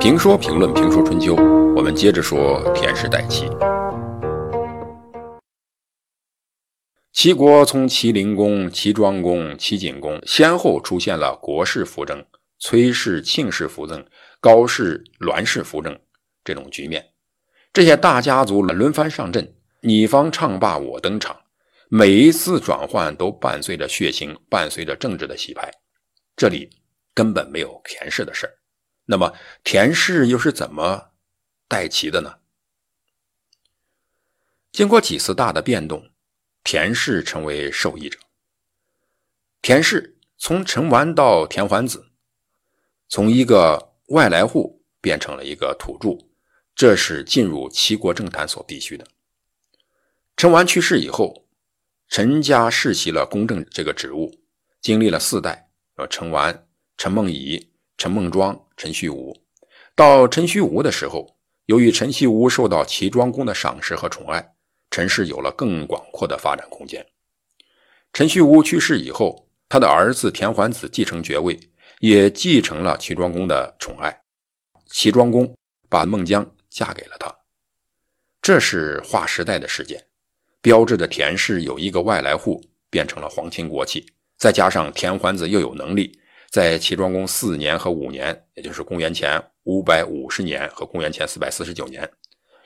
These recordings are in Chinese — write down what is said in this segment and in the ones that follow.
评说评论评说春秋，我们接着说田氏代齐。齐国从齐灵公、齐庄公、齐景公，先后出现了国氏扶正、崔氏、庆氏扶正、高氏、栾氏扶正这种局面。这些大家族轮番上阵，你方唱罢我登场，每一次转换都伴随着血腥，伴随着政治的洗牌。这里根本没有田氏的事儿。那么田氏又是怎么代齐的呢？经过几次大的变动，田氏成为受益者。田氏从陈完到田桓子，从一个外来户变成了一个土著，这是进入齐国政坛所必须的。陈完去世以后，陈家世袭了公正这个职务，经历了四代，呃，陈完、陈梦乙。陈孟庄、陈虚吴，到陈虚吴的时候，由于陈虚吴受到齐庄公的赏识和宠爱，陈氏有了更广阔的发展空间。陈虚吴去世以后，他的儿子田桓子继承爵位，也继承了齐庄公的宠爱。齐庄公把孟姜嫁给了他，这是划时代的事件，标志着田氏有一个外来户变成了皇亲国戚，再加上田桓子又有能力。在齐庄公四年和五年，也就是公元前五百五十年和公元前四百四十九年，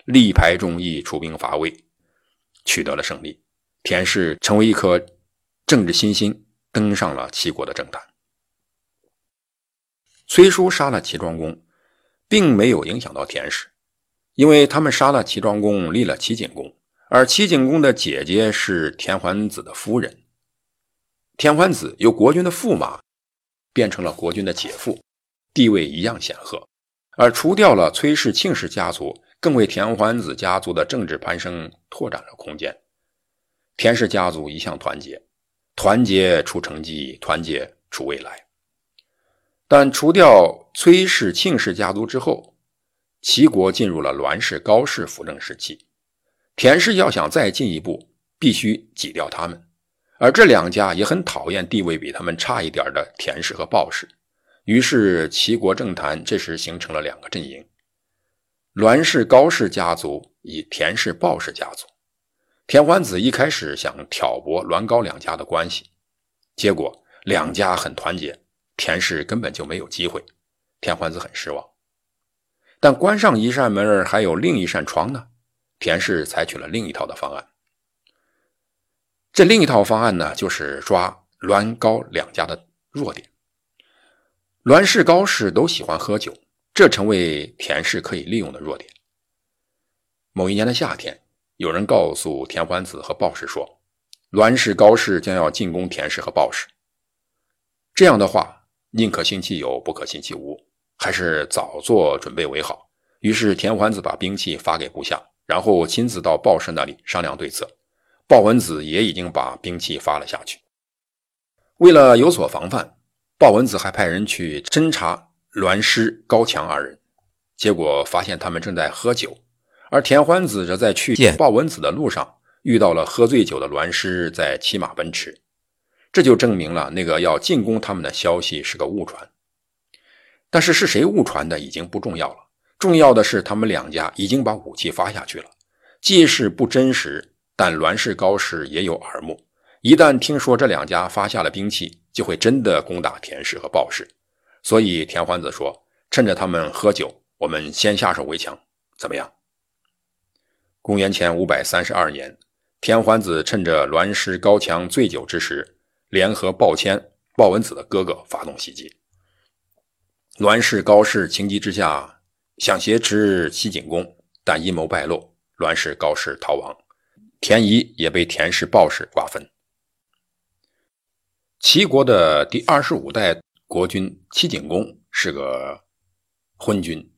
力排众议，出兵伐魏，取得了胜利。田氏成为一颗政治新星，登上了齐国的政坛。崔叔杀了齐庄公，并没有影响到田氏，因为他们杀了齐庄公，立了齐景公，而齐景公的姐姐是田桓子的夫人。田桓子有国君的驸马。变成了国君的姐夫，地位一样显赫，而除掉了崔氏、庆氏家族，更为田桓子家族的政治攀升拓展了空间。田氏家族一向团结，团结出成绩，团结出未来。但除掉崔氏、庆氏家族之后，齐国进入了栾氏、高氏辅政时期。田氏要想再进一步，必须挤掉他们。而这两家也很讨厌地位比他们差一点的田氏和鲍氏，于是齐国政坛这时形成了两个阵营：栾氏、高氏家族与田氏、鲍氏家族。田桓子一开始想挑拨栾高两家的关系，结果两家很团结，田氏根本就没有机会。田桓子很失望，但关上一扇门还有另一扇窗呢。田氏采取了另一套的方案。这另一套方案呢，就是抓栾高两家的弱点。栾氏、高氏都喜欢喝酒，这成为田氏可以利用的弱点。某一年的夏天，有人告诉田桓子和鲍氏说，栾氏、高氏将要进攻田氏和鲍氏。这样的话，宁可信其有，不可信其无，还是早做准备为好。于是田桓子把兵器发给部下，然后亲自到鲍氏那里商量对策。鲍文子也已经把兵器发了下去。为了有所防范，鲍文子还派人去侦查栾师、高强二人，结果发现他们正在喝酒。而田欢子则在去见鲍文子的路上遇到了喝醉酒的栾师在骑马奔驰，这就证明了那个要进攻他们的消息是个误传。但是是谁误传的已经不重要了，重要的是他们两家已经把武器发下去了，既是不真实。但栾氏、高氏也有耳目，一旦听说这两家发下了兵器，就会真的攻打田氏和鲍氏。所以田桓子说：“趁着他们喝酒，我们先下手为强，怎么样？”公元前五百三十二年，田桓子趁着栾氏、高强醉酒之时，联合鲍谦、鲍文子的哥哥发动袭击。栾氏、高氏情急之下想挟持齐景公，但阴谋败露，栾氏、高氏逃亡。田仪也被田氏、鲍氏瓜分。齐国的第二十五代国君齐景公是个昏君，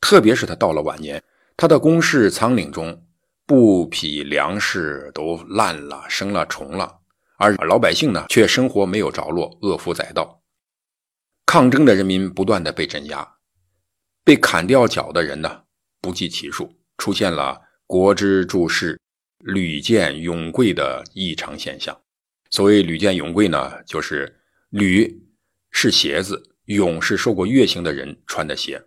特别是他到了晚年，他的宫室仓廪中布匹粮食都烂了、生了虫了，而老百姓呢却生活没有着落，饿夫载道。抗争的人民不断的被镇压，被砍掉脚的人呢不计其数，出现了国之注释。屡见永贵的异常现象。所谓屡见永贵呢，就是履是鞋子，永是受过月刑的人穿的鞋。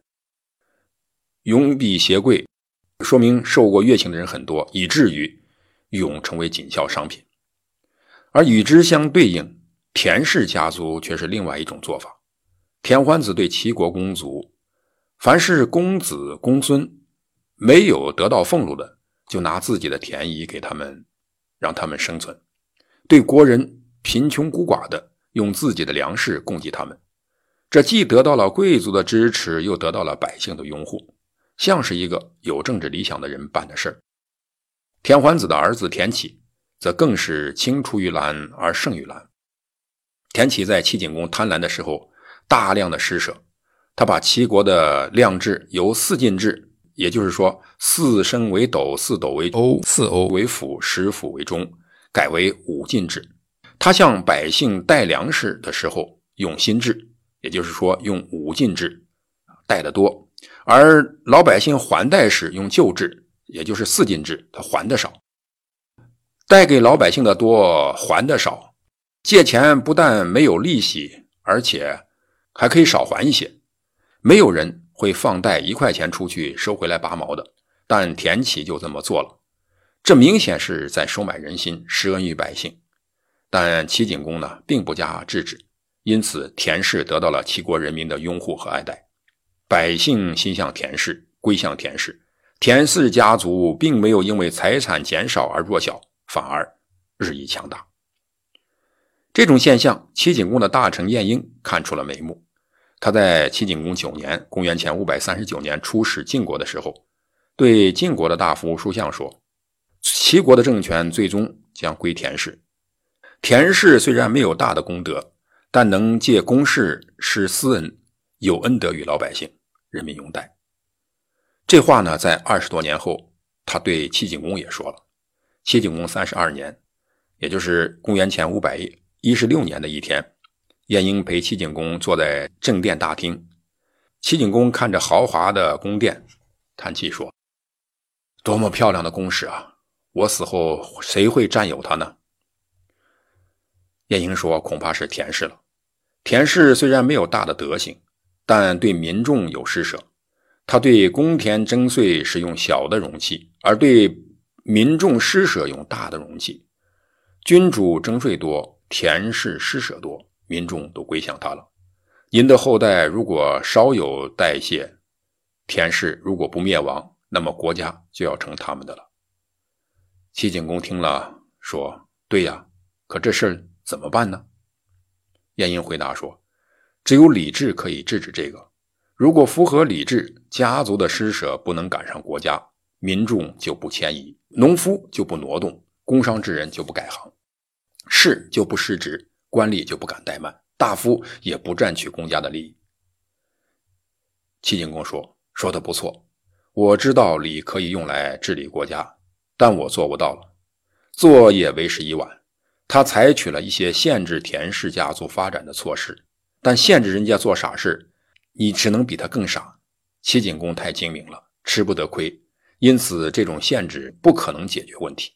永比鞋贵，说明受过月刑的人很多，以至于永成为紧销商品。而与之相对应，田氏家族却是另外一种做法。田欢子对齐国公族，凡是公子公孙没有得到俸禄的，就拿自己的田邑给他们，让他们生存；对国人贫穷孤寡的，用自己的粮食供给他们。这既得到了贵族的支持，又得到了百姓的拥护，像是一个有政治理想的人办的事儿。田桓子的儿子田启，则更是青出于蓝而胜于蓝。田启在齐景公贪婪的时候，大量的施舍，他把齐国的量制由四进制，也就是说四升为斗，四斗为欧，四欧为府，十府为中，改为五进制。他向百姓带粮食的时候，用新制。也就是说，用五进制，带的多；而老百姓还贷时用旧制，也就是四进制，他还的少。贷给老百姓的多，还的少，借钱不但没有利息，而且还可以少还一些。没有人会放贷一块钱出去收回来八毛的，但田启就这么做了，这明显是在收买人心，施恩于百姓。但齐景公呢，并不加制止。因此，田氏得到了齐国人民的拥护和爱戴，百姓心向田氏，归向田氏。田氏家族并没有因为财产减少而弱小，反而日益强大。这种现象，齐景公的大臣晏婴看出了眉目。他在齐景公九年（公元前五百三十九年）出使晋国的时候，对晋国的大夫叔向说：“齐国的政权最终将归田氏。田氏虽然没有大的功德。”但能借公事施私恩，有恩德于老百姓，人民拥戴。这话呢，在二十多年后，他对齐景公也说了。齐景公三十二年，也就是公元前五百一十六年的一天，晏婴陪齐景公坐在正殿大厅，齐景公看着豪华的宫殿，叹气说：“多么漂亮的宫室啊！我死后谁会占有它呢？”晏婴说：“恐怕是田氏了。”田氏虽然没有大的德行，但对民众有施舍。他对公田征税是用小的容器，而对民众施舍用大的容器。君主征税多，田氏施舍多，民众都归向他了。您的后代如果稍有代谢，田氏如果不灭亡，那么国家就要成他们的了。齐景公听了，说：“对呀，可这事儿怎么办呢？”晏婴回答说：“只有礼制可以制止这个。如果符合礼制，家族的施舍不能赶上国家，民众就不迁移，农夫就不挪动，工商之人就不改行，士就不失职，官吏就不敢怠慢，大夫也不占取公家的利益。”齐景公说：“说的不错，我知道礼可以用来治理国家，但我做不到了，做也为时已晚。”他采取了一些限制田氏家族发展的措施，但限制人家做傻事，你只能比他更傻。齐景公太精明了，吃不得亏，因此这种限制不可能解决问题。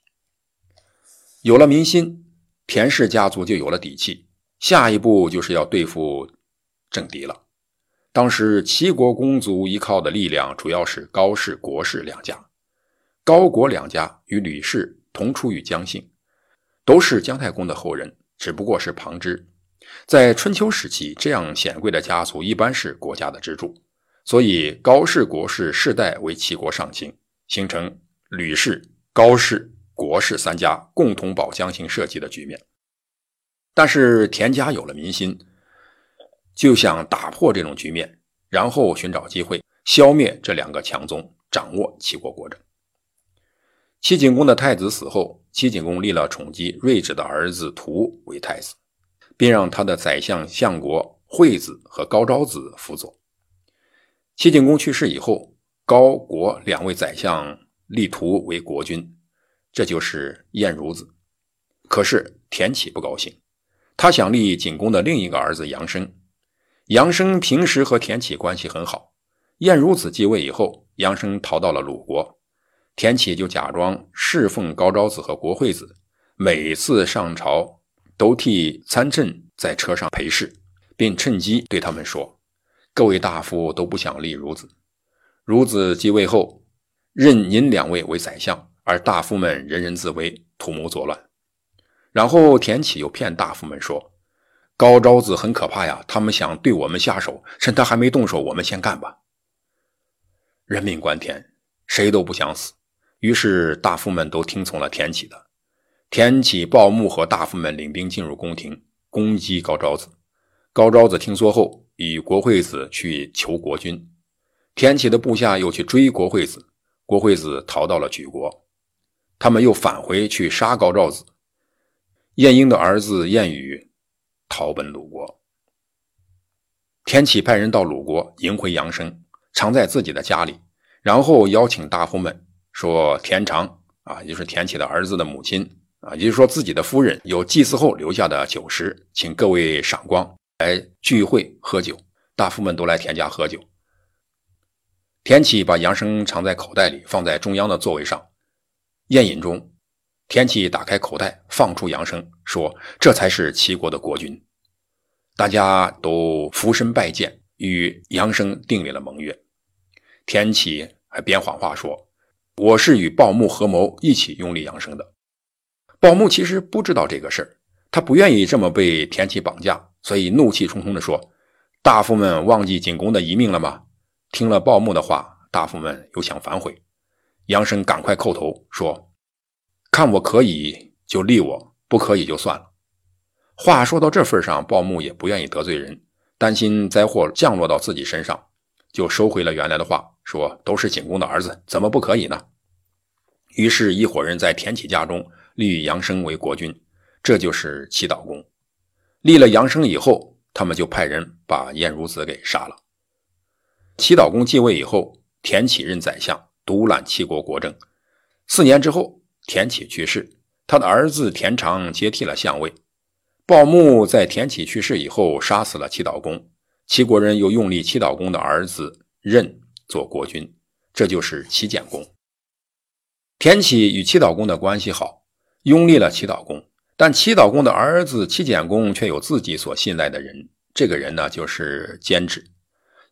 有了民心，田氏家族就有了底气，下一步就是要对付政敌了。当时齐国公族依靠的力量主要是高氏、国氏两家，高国两家与吕氏同出于姜姓。都是姜太公的后人，只不过是旁支。在春秋时期，这样显贵的家族一般是国家的支柱，所以高氏、国氏世代为齐国上卿，形成吕氏、高氏、国氏三家共同保姜姓社稷的局面。但是田家有了民心，就想打破这种局面，然后寻找机会消灭这两个强宗，掌握齐国国政。齐景公的太子死后，齐景公立了宠姬睿智的儿子屠为太子，并让他的宰相相国惠子和高昭子辅佐。齐景公去世以后，高国两位宰相立屠为国君，这就是晏孺子。可是田启不高兴，他想立景公的另一个儿子杨生。杨生平时和田启关系很好，晏孺子继位以后，杨生逃到了鲁国。田启就假装侍奉高昭子和国惠子，每次上朝都替参政在车上陪侍，并趁机对他们说：“各位大夫都不想立孺子，孺子继位后，任您两位为宰相，而大夫们人人自危，图谋作乱。然后田启又骗大夫们说，高昭子很可怕呀，他们想对我们下手，趁他还没动手，我们先干吧。人命关天，谁都不想死，于是大夫们都听从了田启的。田启、鲍牧和大夫们领兵进入宫廷，攻击高昭子。高昭子听说后，与国惠子去求国君。田启的部下又去追国惠子，国惠子逃到了莒国。他们又返回去杀高照子。晏婴的儿子晏宇逃奔鲁国。田启派人到鲁国迎回杨生，藏在自己的家里，然后邀请大夫们说：“田常啊，也就是田启的儿子的母亲。”啊，也就是说，自己的夫人有祭祀后留下的酒食，请各位赏光来聚会喝酒。大夫们都来田家喝酒。田启把杨生藏在口袋里，放在中央的座位上。宴饮中，田启打开口袋，放出杨生，说：“这才是齐国的国君。”大家都俯身拜见，与杨生订立了盟约。田启还编谎话说：“我是与鲍牧合谋，一起拥立杨生的。”鲍牧其实不知道这个事儿，他不愿意这么被田启绑架，所以怒气冲冲地说：“大夫们忘记景公的遗命了吗？”听了鲍牧的话，大夫们又想反悔。杨生赶快叩头说：“看我可以就立我，不可以就算了。”话说到这份上，鲍牧也不愿意得罪人，担心灾祸降落到自己身上，就收回了原来的话，说：“都是景公的儿子，怎么不可以呢？”于是，一伙人在田启家中。立杨生为国君，这就是齐悼公。立了杨生以后，他们就派人把晏孺子给杀了。齐悼公继位以后，田启任宰相，独揽齐国国政。四年之后，田启去世，他的儿子田常接替了相位。鲍牧在田启去世以后，杀死了齐悼公。齐国人又用立齐悼公的儿子任做国君，这就是齐简公。田启与齐悼公的关系好。拥立了齐悼公，但齐悼公的儿子齐简公却有自己所信赖的人，这个人呢就是监止。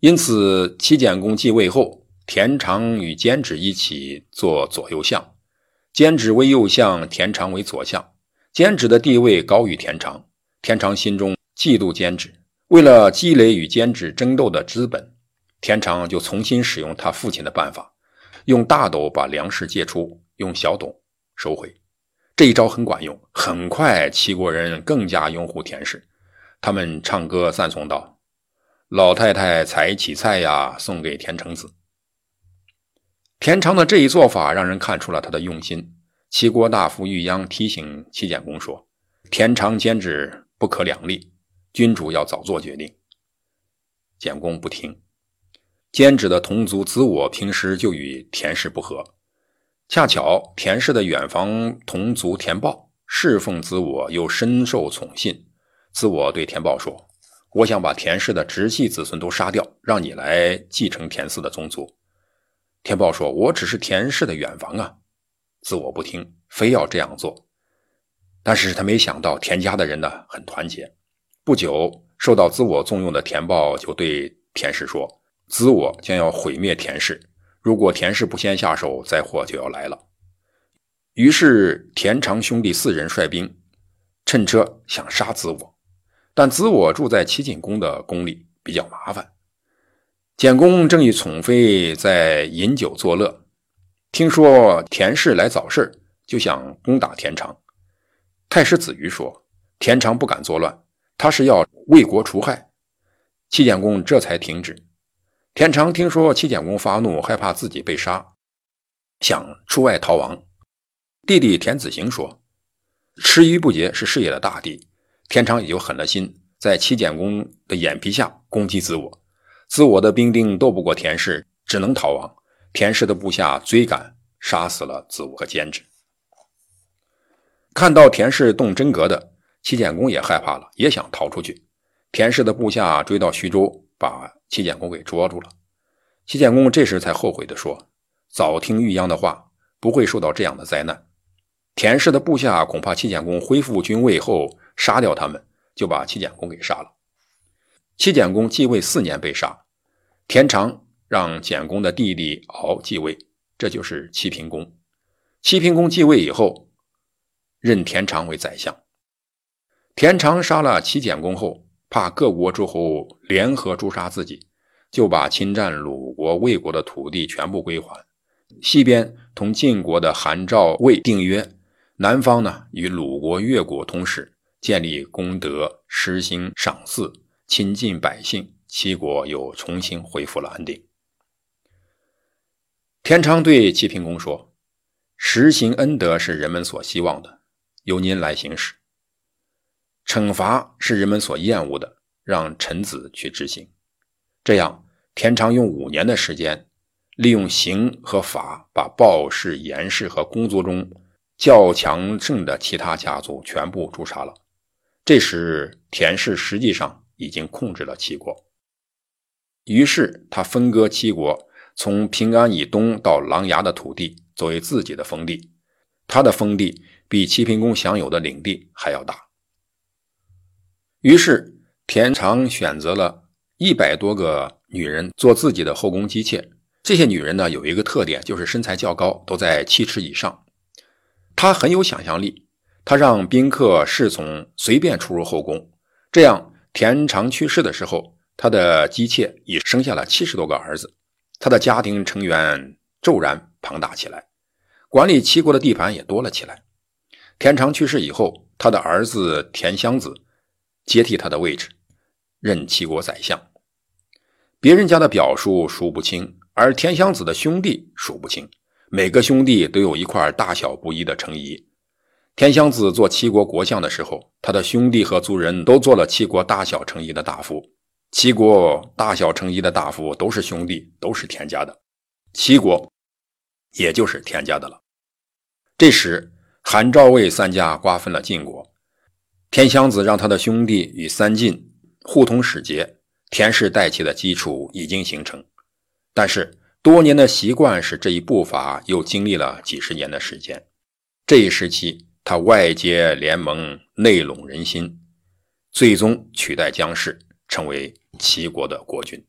因此，齐简公继位后，田常与监止一起做左右相，监止为右相，田常为左相。监止的地位高于田常，田常心中嫉妒监止。为了积累与监止争斗的资本，田常就重新使用他父亲的办法，用大斗把粮食借出，用小斗收回。这一招很管用，很快齐国人更加拥护田氏，他们唱歌赞颂道：“老太太采起菜呀，送给田成子。”田常的这一做法让人看出了他的用心。齐国大夫玉鞅提醒齐简公说：“田常兼职不可两立，君主要早做决定。”简公不听。兼职的同族子我平时就与田氏不和。恰巧田氏的远房同族田豹侍奉子我，又深受宠信。子我对田豹说：“我想把田氏的直系子孙都杀掉，让你来继承田氏的宗族。”田豹说：“我只是田氏的远房啊！”子我不听，非要这样做。但是他没想到田家的人呢很团结。不久，受到子我重用的田豹就对田氏说：“子我将要毁灭田氏。”如果田氏不先下手，灾祸就要来了。于是田常兄弟四人率兵，趁车想杀子我，但子我住在齐景公的宫里，比较麻烦。简公正与宠妃在饮酒作乐，听说田氏来早事就想攻打田常。太师子瑜说：“田常不敢作乱，他是要为国除害。”齐简公这才停止。田常听说齐简公发怒，害怕自己被杀，想出外逃亡。弟弟田子行说：“吃鱼不节是事业的大敌。”田常也就狠了心，在齐简公的眼皮下攻击自我。子我的兵丁斗不过田氏，只能逃亡。田氏的部下追赶，杀死了子午和监制。看到田氏动真格的，齐简公也害怕了，也想逃出去。田氏的部下追到徐州，把。齐简公给捉住了，齐简公这时才后悔地说：“早听玉鞅的话，不会受到这样的灾难。”田氏的部下恐怕齐简公恢复君位后杀掉他们，就把齐简公给杀了。齐简公继位四年被杀，田常让简公的弟弟敖继位，这就是齐平公。齐平公继位以后，任田常为宰相。田常杀了齐简公后，怕各国诸侯联合诛杀自己，就把侵占鲁国、魏国的土地全部归还。西边同晋国的韩、赵、魏订约，南方呢与鲁国、越国通使，建立功德，实行赏赐，亲近百姓。齐国又重新恢复了安定。田常对齐平公说。实行恩德是人们所希望的，由您来行使；惩罚是人们所厌恶的，让臣子去执行。这样，田昌用五年的时间，利用刑和法，把鲍氏、严氏和工作中较强盛的其他家族全部诛杀了。这时，田氏实际上已经控制了齐国。于是，他分割七国，从平安以东到琅琊的土地。作为自己的封地，他的封地比齐平公享有的领地还要大。于是田常选择了一百多个女人做自己的后宫姬妾。这些女人呢，有一个特点，就是身材较高，都在七尺以上。他很有想象力，他让宾客侍从随便出入后宫。这样，田常去世的时候，他的姬妾已生下了七十多个儿子，他的家庭成员骤然。庞大起来，管理齐国的地盘也多了起来。田常去世以后，他的儿子田襄子接替他的位置，任齐国宰相。别人家的表叔数不清，而田襄子的兄弟数不清，每个兄弟都有一块大小不一的城邑。田襄子做齐国国相的时候，他的兄弟和族人都做了齐国大小城邑的大夫。齐国大小城邑的大夫都是兄弟，都是田家的。齐国。也就是田家的了。这时，韩、赵、魏三家瓜分了晋国，田襄子让他的兄弟与三晋互通使节，田氏代齐的基础已经形成。但是，多年的习惯使这一步伐又经历了几十年的时间。这一时期，他外结联盟，内拢人心，最终取代姜氏，成为齐国的国君。